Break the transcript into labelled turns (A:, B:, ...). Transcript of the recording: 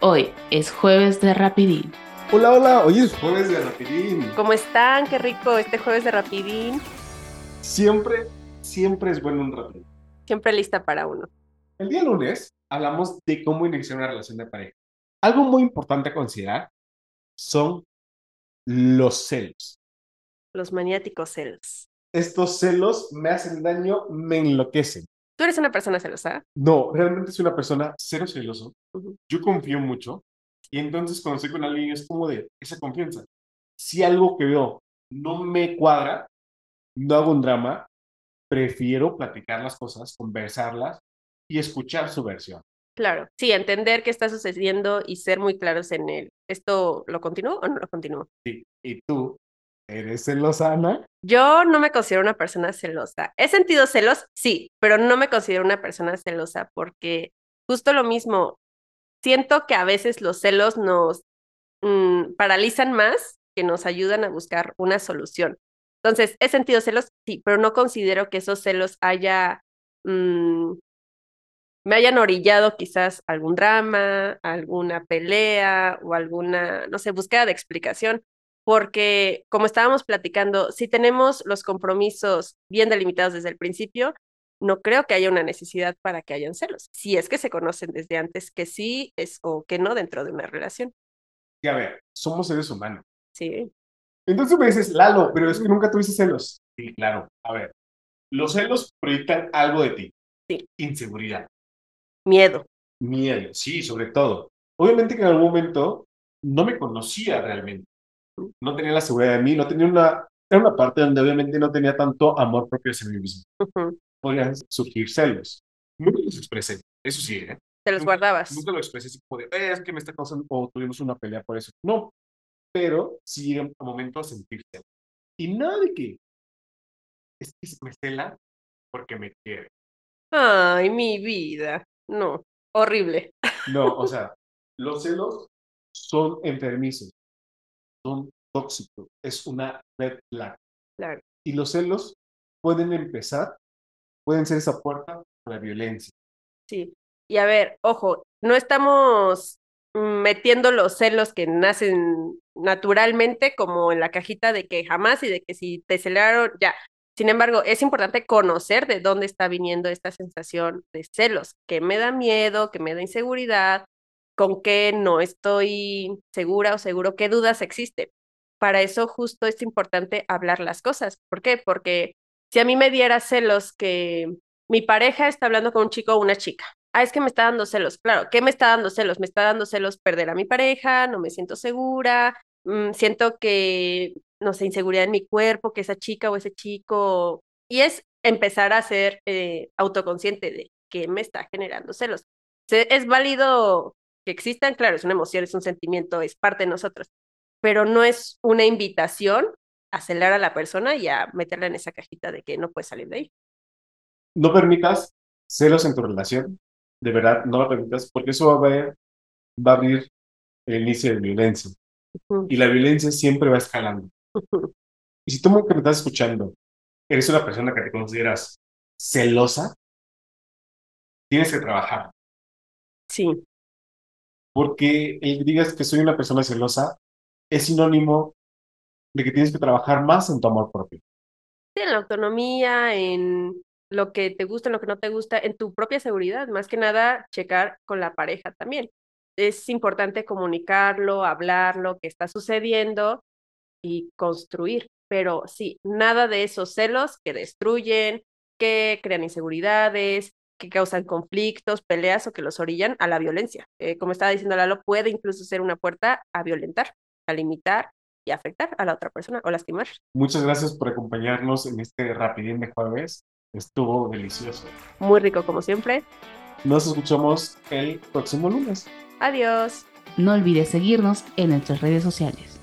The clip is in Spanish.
A: Hoy es jueves de Rapidín.
B: Hola, hola, hoy es jueves de Rapidín.
C: ¿Cómo están? Qué rico este jueves de Rapidín.
B: Siempre, siempre es bueno un Rapidín.
C: Siempre lista para uno.
B: El día lunes hablamos de cómo iniciar una relación de pareja. Algo muy importante a considerar son los celos.
C: Los maniáticos celos.
B: Estos celos me hacen daño, me enloquecen.
C: ¿Tú eres una persona celosa?
B: No, realmente soy una persona cero celoso. Yo confío mucho. Y entonces cuando estoy con alguien es como de esa confianza. Si algo que veo no me cuadra, no hago un drama, prefiero platicar las cosas, conversarlas y escuchar su versión.
C: Claro. Sí, entender qué está sucediendo y ser muy claros en él. ¿Esto lo continúo o no lo continúo?
B: Sí. ¿Y tú? ¿Eres celosa, Ana?
C: Yo no me considero una persona celosa. ¿He sentido celos? Sí, pero no me considero una persona celosa porque justo lo mismo, siento que a veces los celos nos mm, paralizan más que nos ayudan a buscar una solución. Entonces, ¿he sentido celos? Sí, pero no considero que esos celos haya, mm, me hayan orillado quizás algún drama, alguna pelea o alguna, no sé, búsqueda de explicación porque como estábamos platicando, si tenemos los compromisos bien delimitados desde el principio, no creo que haya una necesidad para que hayan celos. Si es que se conocen desde antes que sí es o que no dentro de una relación.
B: Y a ver, somos seres humanos.
C: Sí.
B: Entonces me dices, Lalo, pero es que nunca tuviste celos. Sí, claro. A ver, los celos proyectan algo de ti.
C: Sí.
B: Inseguridad,
C: Miedo.
B: miedo, sí, sobre todo. Obviamente que en algún momento no me conocía realmente. No tenía la seguridad de mí, no tenía una... Era una parte donde obviamente no tenía tanto amor propio hacia mí mismo. Podrían surgir celos. Nunca los expresé, eso sí, ¿eh?
C: Te los
B: Nunca-
C: guardabas.
B: Nunca lo expresé así como de, "Eh, es que me está causando, o tuvimos una pelea por eso. No, pero sí llega un momento a sentirse. Y nada de que es que me cela porque me quiere.
C: Ay, mi vida. No, horrible.
B: No, o sea, los celos son enfermizos, son tóxicos, es una red flag.
C: Claro.
B: Y los celos pueden empezar, pueden ser esa puerta a la violencia.
C: Sí. Y a ver, ojo, no estamos mm, metiendo los celos que nacen naturalmente como en la cajita de que jamás y de que si te celaron, ya. Sin embargo, es importante conocer de dónde está viniendo esta sensación de celos, que me da miedo, que me da inseguridad, con qué no estoy segura o seguro, qué dudas existen. Para eso justo es importante hablar las cosas. ¿Por qué? Porque si a mí me diera celos que mi pareja está hablando con un chico o una chica. Ah, es que me está dando celos. Claro, ¿qué me está dando celos? Me está dando celos perder a mi pareja, no me siento segura, mm, siento que, no sé, inseguridad en mi cuerpo, que esa chica o ese chico. Y es empezar a ser eh, autoconsciente de qué me está generando celos. Es válido que existan, claro, es una emoción, es un sentimiento, es parte de nosotros, pero no es una invitación a celar a la persona y a meterla en esa cajita de que no puede salir de ahí.
B: No permitas celos en tu relación, de verdad, no lo permitas, porque eso va a, ver- va a abrir el inicio de violencia. Y la violencia siempre va escalando. Y si tú que me estás escuchando, eres una persona que te consideras celosa, tienes que trabajar.
C: Sí,
B: Porque el que digas que soy una persona celosa es sinónimo de que tienes que trabajar más en tu amor propio.
C: Sí, en la autonomía, en lo que te gusta, en lo que no te gusta, en tu propia seguridad, más que nada checar con la pareja también. Es importante comunicarlo, hablarlo, qué está sucediendo y construir, pero sí, nada de esos celos que destruyen, que crean inseguridades, que causan conflictos, peleas o que los orillan a la violencia. Eh, como estaba diciendo Lalo, puede incluso ser una puerta a violentar, a limitar y afectar a la otra persona o lastimar.
B: Muchas gracias por acompañarnos en este rapidín de jueves. Estuvo delicioso.
C: Muy rico como siempre.
B: Nos escuchamos el próximo lunes.
C: Adiós.
A: No olvides seguirnos en nuestras redes sociales.